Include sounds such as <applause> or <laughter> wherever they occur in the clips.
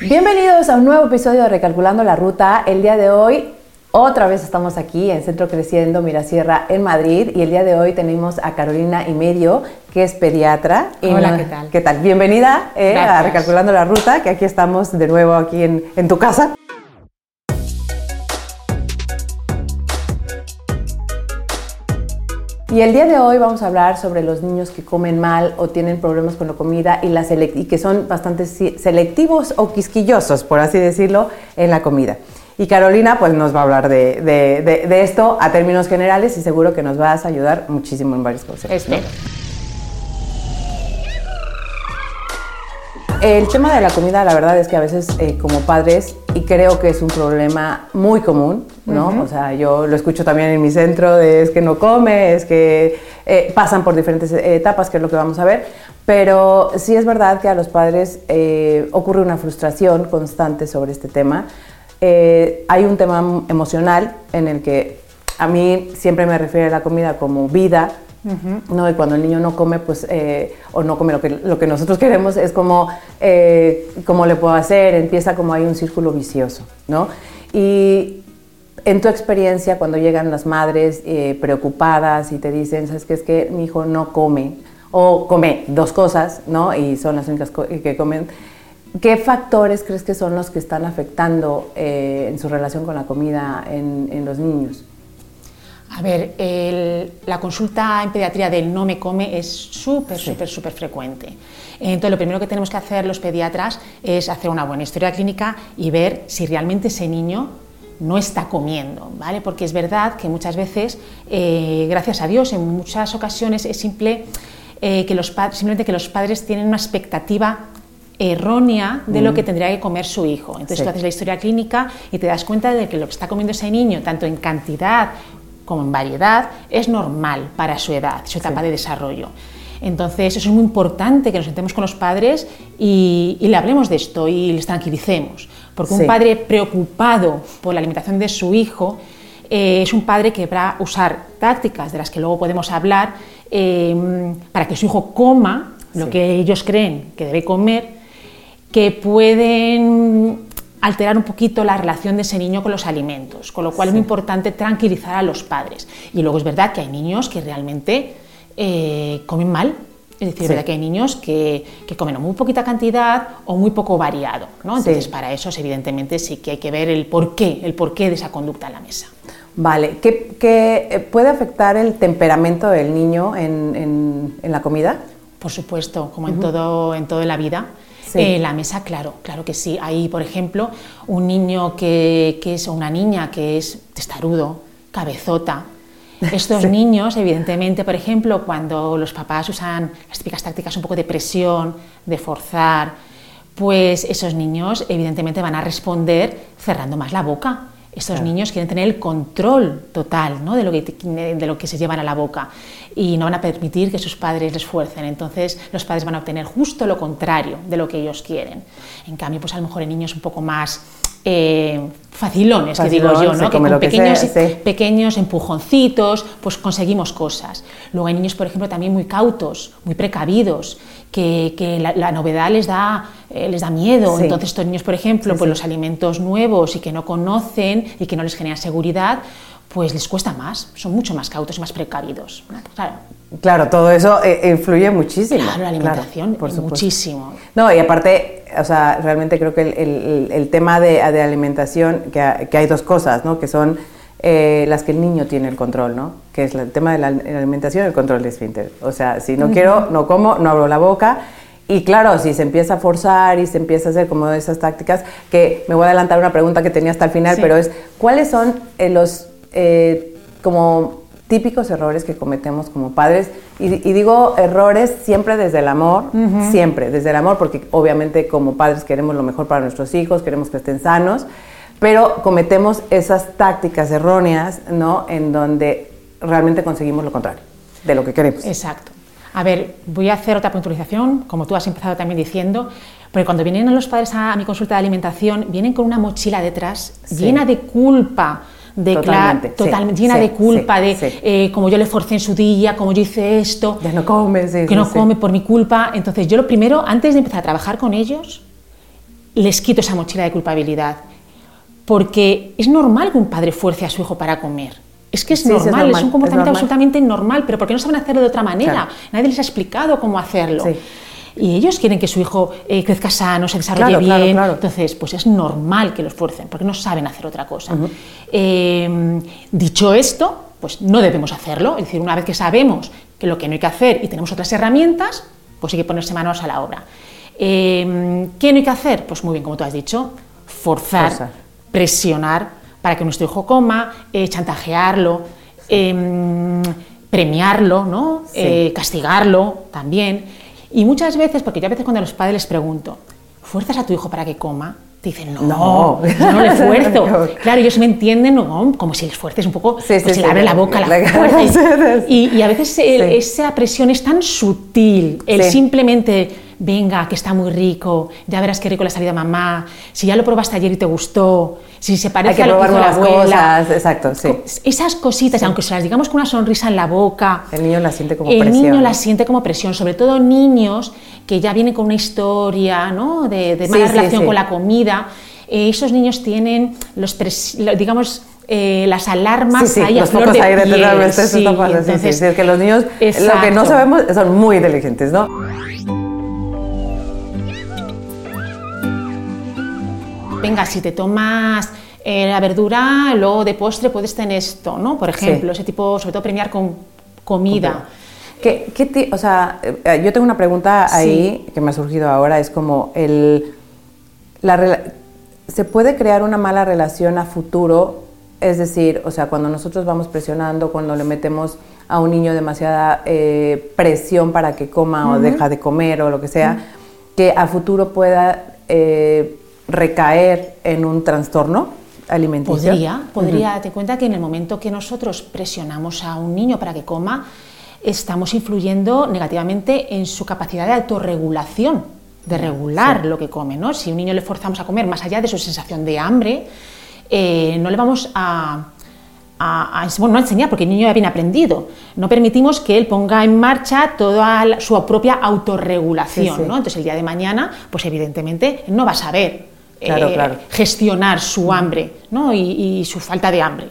Bienvenidos a un nuevo episodio de Recalculando la Ruta. El día de hoy otra vez estamos aquí en Centro Creciendo Mirasierra en Madrid y el día de hoy tenemos a Carolina y medio que es pediatra. Hola, ¿qué tal? ¿Qué tal? Bienvenida eh, a Recalculando la Ruta, que aquí estamos de nuevo aquí en, en tu casa. Y el día de hoy vamos a hablar sobre los niños que comen mal o tienen problemas con la comida y, la y que son bastante selectivos o quisquillosos, por así decirlo, en la comida. Y Carolina pues nos va a hablar de, de, esto a términos generales y seguro que nos vas a ayudar muchísimo en varias cosas. Espero. El tema de la comida, la verdad es que a veces eh, como padres, y creo que es un problema muy común, ¿no? O sea, yo lo escucho también en mi centro, de es que no come, es que eh, pasan por diferentes etapas, que es lo que vamos a ver, pero sí es verdad que a los padres eh, ocurre una frustración constante sobre este tema. hay un tema emocional en el que a mí siempre me refiere a la comida como vida, ¿no? Y cuando el niño no come, pues, eh, o no come lo que, lo que nosotros queremos, es como, eh, ¿cómo le puedo hacer? Empieza como hay un círculo vicioso, ¿no? Y en tu experiencia, cuando llegan las madres eh, preocupadas y te dicen, ¿sabes qué? Es que mi hijo no come, o come dos cosas, ¿no? Y son las únicas que comen. ¿Qué factores crees que son los que están afectando en su relación con la comida en, en los niños? A ver, la consulta en pediatría del no me come es súper, súper, súper frecuente. Entonces, lo primero que tenemos que hacer los pediatras es hacer una buena historia clínica y ver si realmente ese niño no está comiendo, ¿vale? Porque es verdad que muchas veces, eh, gracias a Dios, en muchas ocasiones es simple eh, que los simplemente que los padres tienen una expectativa errónea de lo mm. que tendría que comer su hijo. Entonces tú haces la historia clínica y te das cuenta de que lo que está comiendo ese niño, tanto en cantidad como en variedad, es normal para su edad, su etapa de desarrollo. Entonces, eso es muy importante que nos sentemos con los padres y, le hablemos de esto y les tranquilicemos. Porque un padre preocupado por la alimentación de su hijo eh, es un padre que va a usar tácticas de las que luego podemos hablar eh, para que su hijo coma lo que ellos creen que debe comer, que pueden alterar un poquito la relación de ese niño con los alimentos, con lo cual es muy importante tranquilizar a los padres. Y luego es verdad que hay niños que realmente eh, comen mal, es decir, es verdad que hay niños que, que, comen muy poquita cantidad o muy poco variado. ¿no? Entonces, para eso, evidentemente, sí que hay que ver el porqué, el porqué de esa conducta en la mesa. Vale, ¿qué, eh, puede afectar el temperamento del niño en, en, la comida? Por supuesto, como en, todo, en toda la vida. Eh, la mesa, claro, claro que sí. Hay, por ejemplo, un niño que, es, o una niña que es testarudo, cabezota. <laughs> Estos niños, evidentemente, por ejemplo, cuando los papás usan las típicas tácticas un poco de presión, de forzar, pues esos niños, evidentemente, van a responder cerrando más la boca estos niños quieren tener el control total ¿no? de, lo que, de lo que se llevan a la boca y no van a permitir que sus padres les fuercen. Entonces los padres van a obtener justo lo contrario de lo que ellos quieren. En cambio, pues a lo mejor en niños un poco más eh, facilones, que digo yo, ¿no? que con pequeños, pequeños empujoncitos, pues conseguimos cosas. Luego hay niños, por ejemplo, también muy cautos, muy precavidos, que, la, novedad les da, eh, les da miedo. Entonces estos niños, por ejemplo, pues los alimentos nuevos y que no conocen y que no les generan seguridad, pues les cuesta más, son mucho más cautos y más precavidos. Claro. Claro, todo eso eh, influye muchísimo. Claro, la alimentación, por muchísimo. No, y aparte, o sea, realmente creo que el, el, tema de, de alimentación, que, que, hay dos cosas, ¿no? Que son eh, las que el niño tiene el control, ¿no? Que es el tema de la alimentación y el control de esfínter. O sea, si no quiero, no como, no abro la boca. Y claro, si se empieza a forzar y se empieza a hacer como esas tácticas, que me voy a adelantar una pregunta que tenía hasta el final, pero es, ¿cuáles son eh, los eh, como típicos errores que cometemos como padres? Y, digo errores siempre desde el amor, siempre desde el amor, porque obviamente como padres queremos lo mejor para nuestros hijos, queremos que estén sanos pero cometemos esas tácticas erróneas, ¿no? En donde realmente conseguimos lo contrario de lo que queremos. Exacto. A ver, voy a hacer otra puntualización, como tú has empezado también diciendo, porque cuando vienen los padres a, mi consulta de alimentación, vienen con una mochila detrás llena de culpa de Totalmente, sí, totalmente llena sí, de culpa, sí, de sí. eh, como yo le forcé en su día, como yo hice esto, Ya no come, sí, que sí, no sí. come por mi culpa. Entonces yo lo primero, antes de empezar a trabajar con ellos, les quito esa mochila de culpabilidad. Porque es normal que un padre fuerce a su hijo para comer. Es que es Sí, sí, es normal, es, un es comportamiento normal. absolutamente normal, pero porque no saben hacerlo de otra manera. Claro. Nadie les ha explicado cómo hacerlo. Sí. Y ellos quieren que su hijo eh, crezca sano, se desarrolle Claro, bien. claro. Entonces, pues es normal que los fuercen, porque no saben hacer otra cosa. Eh, dicho esto, pues no debemos hacerlo. Es decir, una vez que sabemos que lo que no hay que hacer y tenemos otras herramientas, pues hay que ponerse manos a la obra. Eh, ¿Qué no hay que hacer? Pues muy bien, como tú has dicho, forzar, Forzar. Presionar para que nuestro hijo coma, eh, chantajearlo, em, premiarlo, ¿no? Sí. Eh, castigarlo también. Y muchas veces, porque yo a veces cuando a los padres les pregunto, ¿fuerzas a tu hijo para que coma? Te dicen, no, No. yo no le fuerzo. <laughs> claro, ellos me entienden ¿no? como si les fuerces un poco, Sí, pues sí, se le abre la boca, la, la- fuerza. <laughs> Y, a veces el- esa presión es tan sutil, el simplemente, venga, que está muy rico, ya verás qué rico le ha salido a mamá, si ya lo probaste ayer y te gustó, si se parece Hay que a lo que hizo la abuela. cosas, exacto, sí. Esas cositas, aunque se las digamos con una sonrisa en la boca, El niño la siente como el presión. niño ¿no? la siente como presión, sobre todo niños que ya vienen con una historia ¿no? de, de Sí, mala sí, relación sí. con la comida. Eh, esos niños tienen los pres- digamos eh, las alarmas Sí, sí, ahí a los flor focos de de piel. eso sí, sí, sí, entonces- sí, es que los niños lo que no Exacto. sabemos son muy inteligentes, ¿no? Venga, si te tomas eh, la verdura, luego de postre puedes tener esto, ¿no? Por ejemplo, ese tipo, sobre todo premiar con comida. ¿Qué, qué ti- o sea, eh, yo tengo una pregunta ahí que me ha surgido ahora, es como el, la ¿se puede crear una mala relación a futuro? Es decir, o sea, cuando nosotros vamos presionando, cuando le metemos a un niño demasiada eh, presión para que coma o deja de comer o lo que sea, que a futuro pueda eh, recaer en un trastorno alimenticio. Podría, podría. Date cuenta que en el momento que nosotros presionamos a un niño para que coma, estamos influyendo negativamente en su capacidad de autorregulación, de regular lo que come. ¿no? Si a un niño le forzamos a comer más allá de su sensación de hambre, eh, no le vamos a, a- a- bueno, no enseñar, porque el niño ya viene aprendido. No permitimos que él ponga en marcha toda la- su propia autorregulación. Sí, sí. ¿no? Entonces, el día de mañana, pues evidentemente, no va a saber Claro, eh, claro. gestionar su hambre ¿no? y, y su falta de hambre.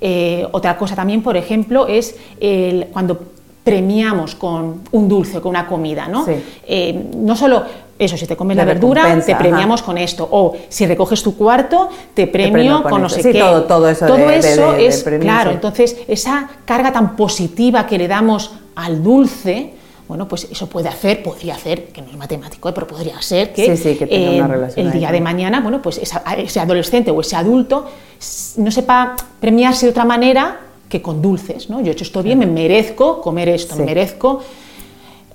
Eh, otra cosa también, por ejemplo, es el- cuando premiamos con un dulce, con una comida, ¿no? Sí. Eh, no solo eso, si te comes La la verdura, te ajá. premiamos con esto, o si recoges tu cuarto, te premio, con no sé Sí, qué. todo- todo eso de- de- eso de- de es, premio, claro, sí. entonces esa carga tan positiva que le damos al dulce, bueno, pues eso puede hacer, podría hacer, que no es matemático, ¿eh? pero podría ser que, Sí, sí, que tenga una relación el ahí día de mañana, bueno, pues esa- ese adolescente o ese adulto no sepa premiarse de otra manera que con dulces, ¿no? Yo he hecho esto bien, me merezco comer esto, Sí. me merezco.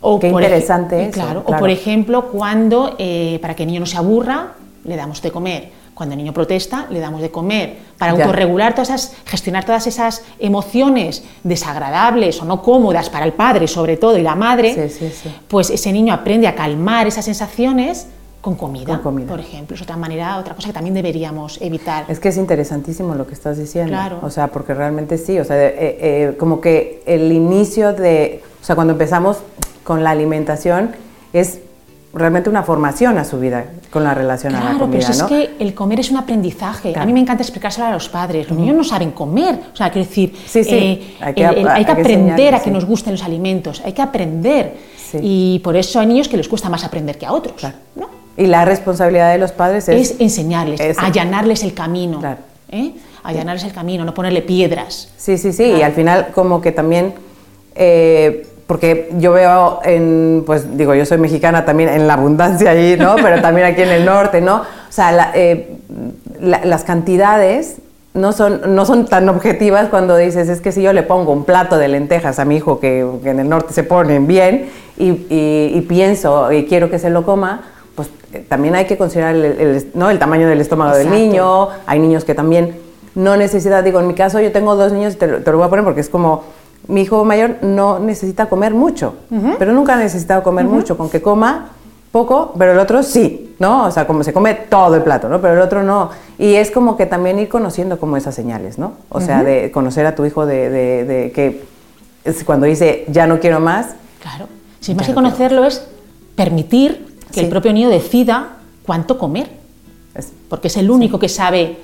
O Qué por interesante eso, Claro, o por ejemplo, cuando, eh, para que el niño no se aburra, le damos de comer. Cuando el niño protesta, le damos de comer. Para autorregular todas esas, gestionar todas esas emociones desagradables o no cómodas para el padre, sobre todo, y la madre, Sí, sí, sí. pues ese niño aprende a calmar esas sensaciones con comida, Con comida. por ejemplo. Es otra manera, otra cosa que también deberíamos evitar. Es que es interesantísimo lo que estás diciendo. Claro. O sea, porque realmente sí, o sea, eh, eh, como que el inicio de, o sea, cuando empezamos con la alimentación es realmente una formación a su vida con la relación a la Claro, comida, pero eso ¿no? es que el comer es un aprendizaje. Claro. A mí me encanta explicárselo a los padres. Los niños no saben comer. O sea, quiero decir, Sí, sí. eh, Hay que el- el- hay que hay que aprender enseñarles, a que sí. nos gusten los alimentos. Hay que aprender. Y por eso hay niños que les cuesta más aprender que a otros. Claro. ¿no? Y la responsabilidad de los padres es, Es enseñarles, Eso. allanarles el camino. Claro. ¿eh? Allanarles el camino, no ponerle piedras. Sí, sí, sí, y Claro. al final como que también, eh, porque yo veo en, pues digo, yo soy mexicana también en la abundancia ahí, ¿no? <laughs> Pero también aquí en el norte, ¿no? O sea, la- eh, la- las cantidades no son, no son tan objetivas cuando dices, es que si yo le pongo un plato de lentejas a mi hijo que, que en el norte se ponen bien y, y- y pienso y quiero que se lo coma, pues eh, también hay que considerar el, el- ¿no? el tamaño del estómago del Exacto. niño, hay niños que también no necesitan, digo, en mi caso yo tengo dos niños, te te lo voy a poner porque es como, mi hijo mayor no necesita comer mucho, pero nunca ha necesitado comer mucho, con que coma poco, pero el otro sí, ¿no? O sea, como se come todo el plato, ¿no? Pero el otro no. Y es como que también ir conociendo como esas señales, ¿no? O sea, de conocer a tu hijo de, de, que es cuando dice, ya no quiero más. Claro. Si más que conocerlo es permitir que el propio niño decida cuánto comer. porque es el único que sabe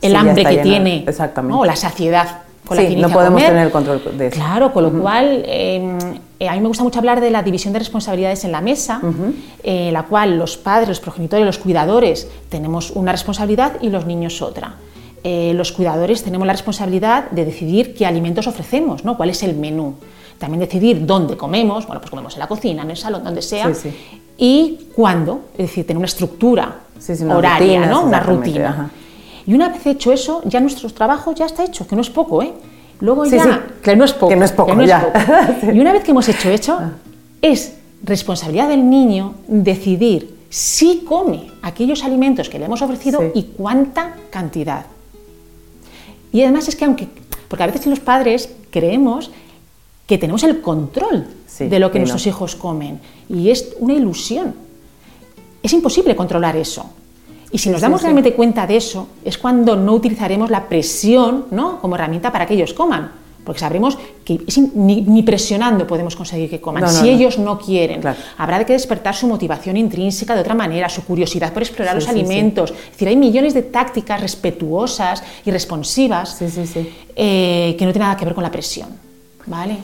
el hambre que tiene o la saciedad con la que no podemos tener el control de eso. Claro, con lo cual em, eh, a mí me gusta mucho hablar de la división de responsabilidades en la mesa, en la cual los padres, los progenitores, los cuidadores tenemos una responsabilidad y los niños otra. Eh, los cuidadores tenemos la responsabilidad de decidir qué alimentos ofrecemos, ¿no? cuál es el menú. También decidir dónde comemos, bueno, pues comemos en la cocina, en el salón, donde sea, y cuándo, es decir, tener una estructura horaria, ¿no? una rutina. Y una vez hecho eso, ya nuestro trabajo ya está hecho, que no es poco, ¿eh? Luego ya, que no es poco, que no es poco, <laughs> Y una vez que hemos hecho eso, ah. es responsabilidad del niño decidir si come aquellos alimentos que le hemos ofrecido y cuánta cantidad. Y además es que aunque, porque a veces los padres creemos que tenemos el control de lo que nuestros hijos comen y es una ilusión. Es imposible controlar eso. Y si nos damos realmente cuenta de eso, es cuando no utilizaremos la presión ¿no? como herramienta para que ellos coman. Porque sabremos que ni, presionando podemos conseguir que coman. si ellos no quieren, habrá que despertar su motivación intrínseca de otra manera, su curiosidad por explorar los alimentos. Es decir, hay millones de tácticas respetuosas y responsivas eh, que no tienen nada que ver con la presión. ¿vale?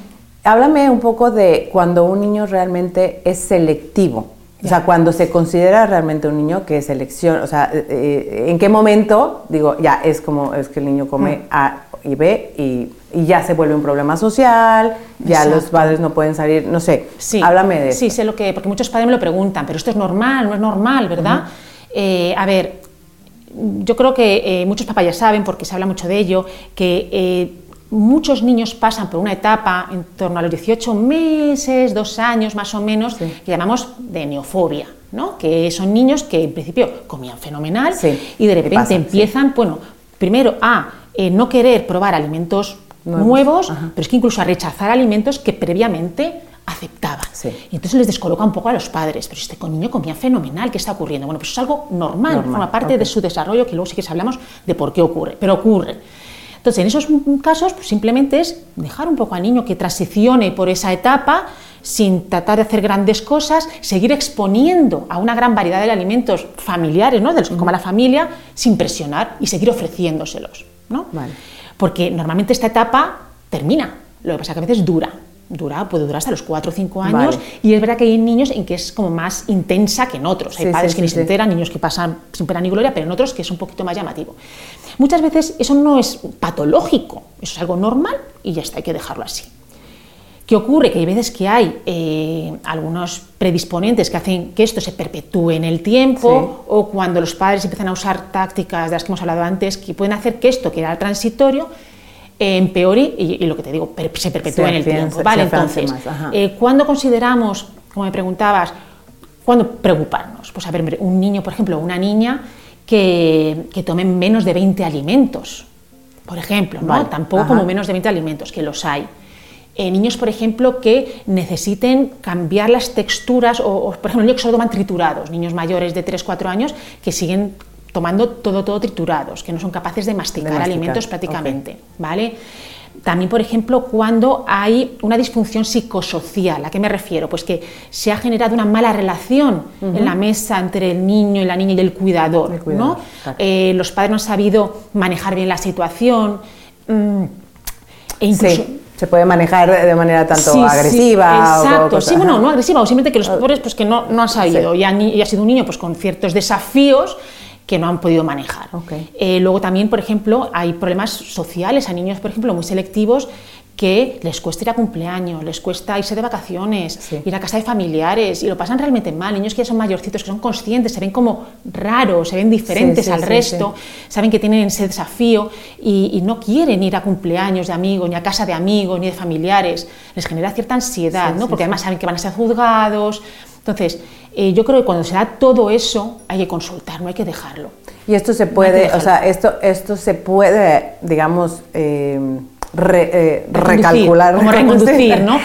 Háblame un poco de cuando un niño realmente es selectivo. O sea, cuando se considera realmente un niño que es elección, o sea, eh, eh, ¿en qué momento, digo, ya es como, es que el niño come mm. A y B y, ya se vuelve un problema social, ya los padres no pueden salir, no sé, sí. háblame de Sí, sé lo que, porque muchos padres me lo preguntan, pero esto es normal, no es normal, ¿verdad? Eh, a ver, yo creo que muchos papás ya saben, porque se habla mucho de ello, que muchos niños pasan por una etapa en torno a los 18 meses, dos años más o menos, que llamamos de neofobia, ¿no? que son niños que en principio comían fenomenal y de repente empiezan, bueno, primero a eh, no querer probar alimentos nuevos, pero es que incluso a rechazar alimentos que previamente aceptaban. Y entonces les descoloca un poco a los padres, pero este niño comía fenomenal, ¿qué está ocurriendo? Bueno, pues es algo normal, forma parte de su desarrollo, que luego sí que hablamos de por qué ocurre, pero ocurre. Entonces, en esos casos, pues simplemente es dejar un poco al niño que transicione por esa etapa sin tratar de hacer grandes cosas, seguir exponiendo a una gran variedad de alimentos familiares, ¿no? de los que coma la familia, sin presionar y seguir ofreciéndoselos. ¿no? Porque normalmente esta etapa termina, lo que pasa es que a veces dura. Dura, puede durar hasta los 4 o 5 años y es verdad que hay niños en que es como más intensa que en otros. Hay padres que ni se enteran, niños que pasan sin pena ni gloria, pero en otros que es un poquito más llamativo. Muchas veces eso no es patológico, eso es algo normal y ya está, hay que dejarlo así. ¿Qué ocurre? Que hay veces que hay eh, algunos predisponentes que hacen que esto se perpetúe en el tiempo o cuando los padres empiezan a usar tácticas de las que hemos hablado antes que pueden hacer que esto, que era transitorio, eh, empeore y, lo que te digo, se perpetúe en el tiempo. vale, entonces, eh, ¿cuándo consideramos, como me preguntabas, cuándo preocuparnos? Pues a ver, un niño, por ejemplo, una niña que, tomen menos de 20 alimentos, por ejemplo, ¿no? Tampoco como menos de 20 alimentos, que los hay. Eh, niños, por ejemplo, que necesiten cambiar las texturas, o, por ejemplo, niños que solo toman triturados, niños mayores de 3-4 años que siguen tomando todo, todo triturados, que no son capaces de masticar, alimentos prácticamente, ¿vale? También, por ejemplo, cuando hay una disfunción psicosocial. ¿A qué me refiero? Pues que se ha generado una mala relación en la mesa entre el niño y la niña y el cuidador. ¿no? Eh, los padres no han sabido manejar bien la situación. Mm, e incluso, se puede manejar de manera tanto agresiva exacto sí bueno no agresiva o simplemente que los pobres pues que no, no han sabido y, y, ha sido un niño pues con ciertos desafíos que no han podido manejar. Eh, luego también, por ejemplo, hay problemas sociales a niños, por ejemplo, muy selectivos que les cuesta ir a cumpleaños, les cuesta irse de vacaciones, ir a casa de familiares y lo pasan realmente mal. Niños que ya son mayorcitos, que son conscientes, se ven como raros, se ven diferentes al resto, saben que tienen ese desafío y, no quieren ir a cumpleaños de amigos, ni a casa de amigos, ni de familiares. Les genera cierta ansiedad, ¿no? porque además saben que van a ser juzgados. Entonces, eh, yo creo que cuando se da todo eso hay que consultar, no hay que dejarlo. Y esto se puede, o sea, esto, esto se puede, digamos, eh, eh, recalcular. Como <laughs> reconducir, ¿no?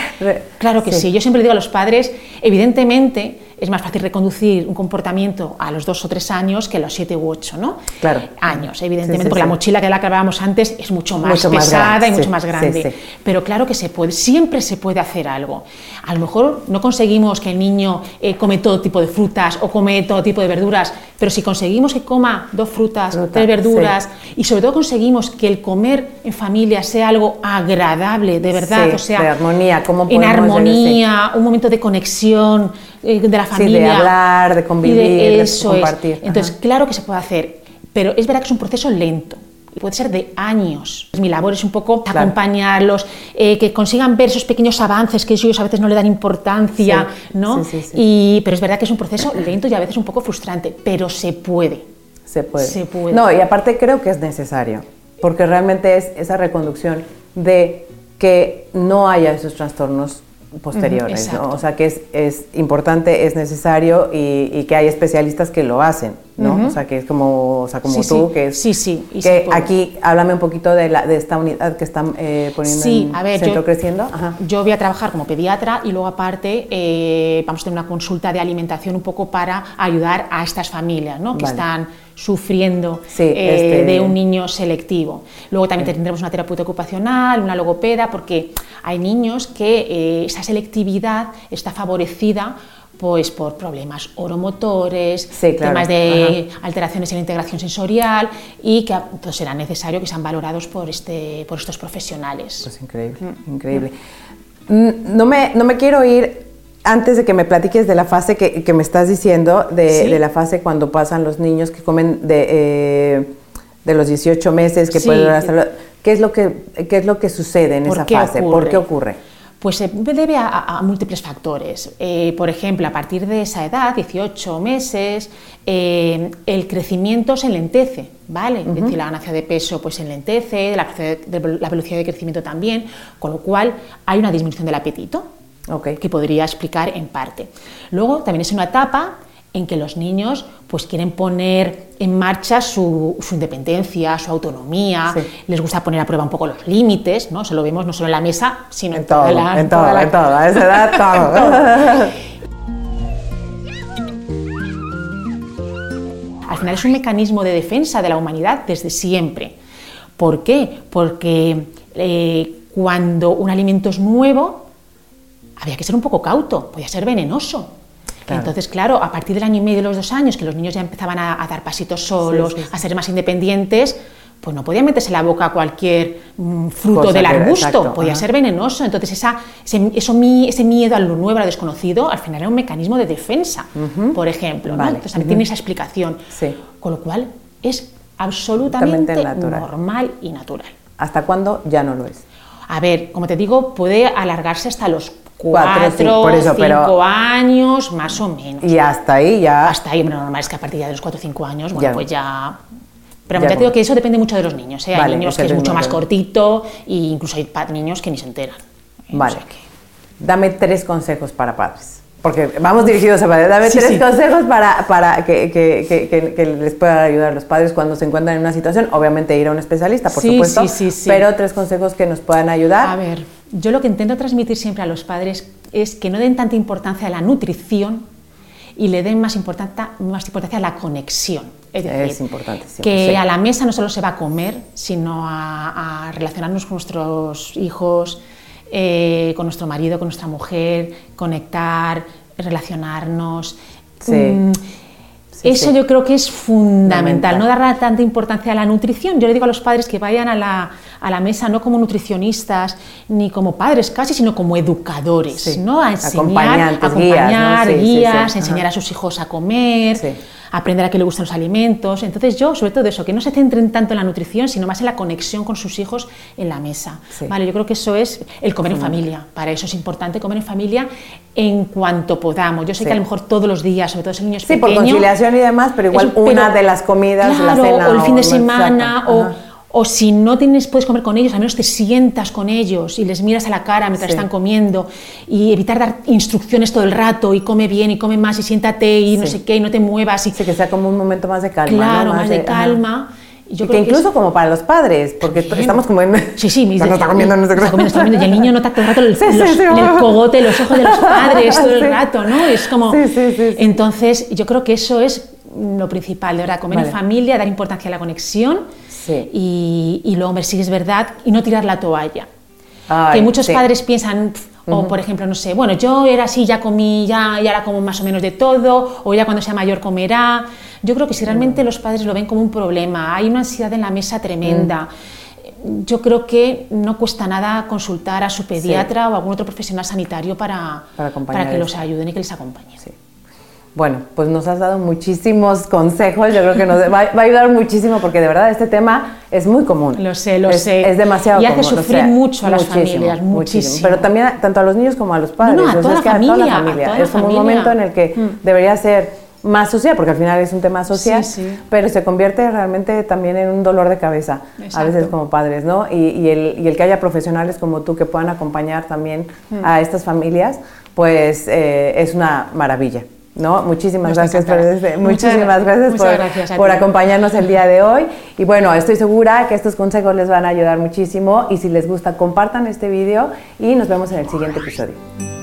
claro que sí. Yo siempre digo a los padres, evidentemente, es más fácil reconducir un comportamiento a los dos o tres años que a los siete u ocho ¿no? Claro. años, evidentemente, porque la mochila que la hablábamos antes es mucho más pesada y mucho más grande. Pero claro que se puede, siempre se puede hacer algo. A lo mejor no conseguimos que el niño eh, come todo tipo de frutas o come todo tipo de verduras, pero si conseguimos que coma dos frutas, tres verduras y sobre todo conseguimos que el comer en familia sea algo agradable, de verdad, o sea, de armonía, ¿cómo en armonía, un momento de conexión eh, de la familia, de hablar, de convivir, de, eso compartir. Entonces, claro que se puede hacer, pero es verdad que es un proceso lento puede ser de años. Mi labor es un poco acompañarlos, eh, que consigan ver esos pequeños avances que ellos a veces no le dan importancia, ¿no? y, pero es verdad que es un proceso lento y a veces un poco frustrante, pero se puede. Se puede. Se puede. No, y aparte creo que es necesario, porque realmente es esa reconducción de que no haya esos trastornos posteriores, ¿no? O sea, que es, es importante, es necesario y, que hay especialistas que lo hacen, ¿no? O sea, que es como, o sea, como tú, que es... Sí, sí. que aquí, háblame un poquito de, la, de esta unidad que están eh, poniendo en a ver, Centro yo, Creciendo. Yo voy a trabajar como pediatra y luego aparte eh, vamos a tener una consulta de alimentación un poco para ayudar a estas familias, ¿no? Que están sufriendo eh, este de un niño selectivo. Luego también tendremos una terapeuta ocupacional, una logopeda, porque hay niños que eh, esa selectividad está favorecida pues por problemas oromotores, temas de alteraciones en la integración sensorial y que entonces será necesario que sean valorados por, este, por estos profesionales. Pues increíble, mm. increíble. Mm, no me, no me quiero ir antes de que me platiques de la fase que, me estás diciendo, de, la fase cuando pasan los niños que comen de, eh, de los 18 meses, que pueden hasta ¿qué es lo que qué es lo que sucede en esa fase? ¿Por qué ocurre? Pues se debe a, múltiples factores. Eh, por ejemplo, a partir de esa edad, 18 meses, eh, el crecimiento se enlentece, ¿vale? Es decir, la ganancia de peso pues se enlentece, la, la velocidad de crecimiento también, con lo cual hay una disminución del apetito que podría explicar en parte. Luego también es una etapa en que los niños pues quieren poner en marcha su, independencia, su autonomía, les gusta poner a prueba un poco los límites, ¿no? Se lo vemos no solo en la mesa, sino en, toda la, en toda, en toda, a esa edad <laughs> todo. Al final es un mecanismo de defensa de la humanidad desde siempre. ¿Por qué? Porque eh, cuando un alimento es nuevo, había que ser un poco cauto, podía ser venenoso. Entonces, claro, a partir del año y medio de los dos años, que los niños ya empezaban a, dar pasitos solos, a ser más independientes, pues no podía meterse en la boca cualquier mm, fruto del arbusto, podía ser venenoso. Entonces, esa, ese, eso, ese miedo a lo nuevo, a lo desconocido, al final era un mecanismo de defensa, por ejemplo. Entonces, también tiene esa explicación. Con lo cual, es absolutamente normal y natural. ¿Hasta cuándo ya no lo es? A ver, como te digo, puede alargarse hasta los cuatro, por eso, cinco años, más o menos. Y hasta ahí ya. Hasta ahí, pero normal es que a partir de los cuatro o cinco años, bueno, pues ya. Pero ya, te digo que eso depende mucho de los niños. ¿eh? hay niños que es mucho más cortito e incluso hay niños que ni se enteran. ¿eh? Vale. Dame tres consejos para padres. Porque vamos dirigidos a padres. Dame tres consejos para, para que, que, que, que, les pueda ayudar a los padres cuando se encuentran en una situación. Obviamente ir a un especialista, por supuesto. Pero tres consejos que nos puedan ayudar. A ver yo lo que intento transmitir siempre a los padres es que no den tanta importancia a la nutrición y le den más importancia, más importancia a la conexión. Es, decir, importante, que a la mesa no solo se va a comer, sino a, relacionarnos con nuestros hijos, eh, con nuestro marido, con nuestra mujer, conectar, relacionarnos. Sí. Mm, eso yo creo que es fundamental, no dar tanta importancia a la nutrición. Yo le digo a los padres que vayan a la, a la mesa no como nutricionistas ni como padres casi, sino como educadores, ¿no? A enseñar, acompañar, guías, enseñar a sus hijos a comer aprender a qué le gustan los alimentos. Entonces yo, sobre todo eso, que no se centren tanto en la nutrición, sino más en la conexión con sus hijos en la mesa. Vale, yo creo que eso es el comer en familia. Para eso es importante comer en familia en cuanto podamos. Yo sé que a lo mejor todos los días, sobre todo si el niño es sí, por conciliación y demás, pero igual una de las comidas, la cena o el fin de semana o o si no tienes, puedes comer con ellos, al menos te sientas con ellos y les miras a la cara mientras están comiendo y evitar dar instrucciones todo el rato y come bien y come más y siéntate y no sé qué y no te muevas. Y... Sí, que sea como un momento más de calma. Claro, más, de, calma. Yo que incluso como para los padres, porque estamos como en... Sí, sí, <laughs> mis, está comiendo, no está comiendo, está comiendo, y el niño nota todo el rato el, <laughs> sí, sí, sí, en el cogote, los ojos de los padres <laughs> todo el rato, ¿no? Es como... Sí, sí, sí, Entonces, yo creo que eso es lo principal, de verdad, comer en familia, dar importancia a la conexión y, y, luego ver si es verdad y no tirar la toalla. que muchos padres piensan, o por ejemplo, no sé, bueno, yo era así, ya comí, ya, ya era como más o menos de todo, o ya cuando sea mayor comerá. Yo creo que si realmente los padres lo ven como un problema, hay una ansiedad en la mesa tremenda. Mm. Yo creo que no cuesta nada consultar a su pediatra o algún otro profesional sanitario para, para, que los ayuden y que les acompañen. Bueno, pues nos has dado muchísimos consejos, yo creo que nos va, a ayudar muchísimo porque de verdad este tema es muy común. Lo sé, lo sé. Es demasiado común. Y hace sufrir mucho a las familias, muchísimo. Pero también tanto a los niños como a los padres. No, a, toda, la familia, a toda la familia. es como un momento en el que mm. debería ser más social, porque al final es un tema social, pero se convierte realmente también en un dolor de cabeza, a veces como padres, ¿no? Y, el, y, el, que haya profesionales como tú que puedan acompañar también mm. a estas familias, pues eh, es una maravilla. ¿No? Muchísimas gracias, por, este, muchísimas gracias, por, acompañarnos el día de hoy. Y bueno, estoy segura que estos consejos les van a ayudar muchísimo y si les gusta, compartan este vídeo y nos vemos en el siguiente episodio.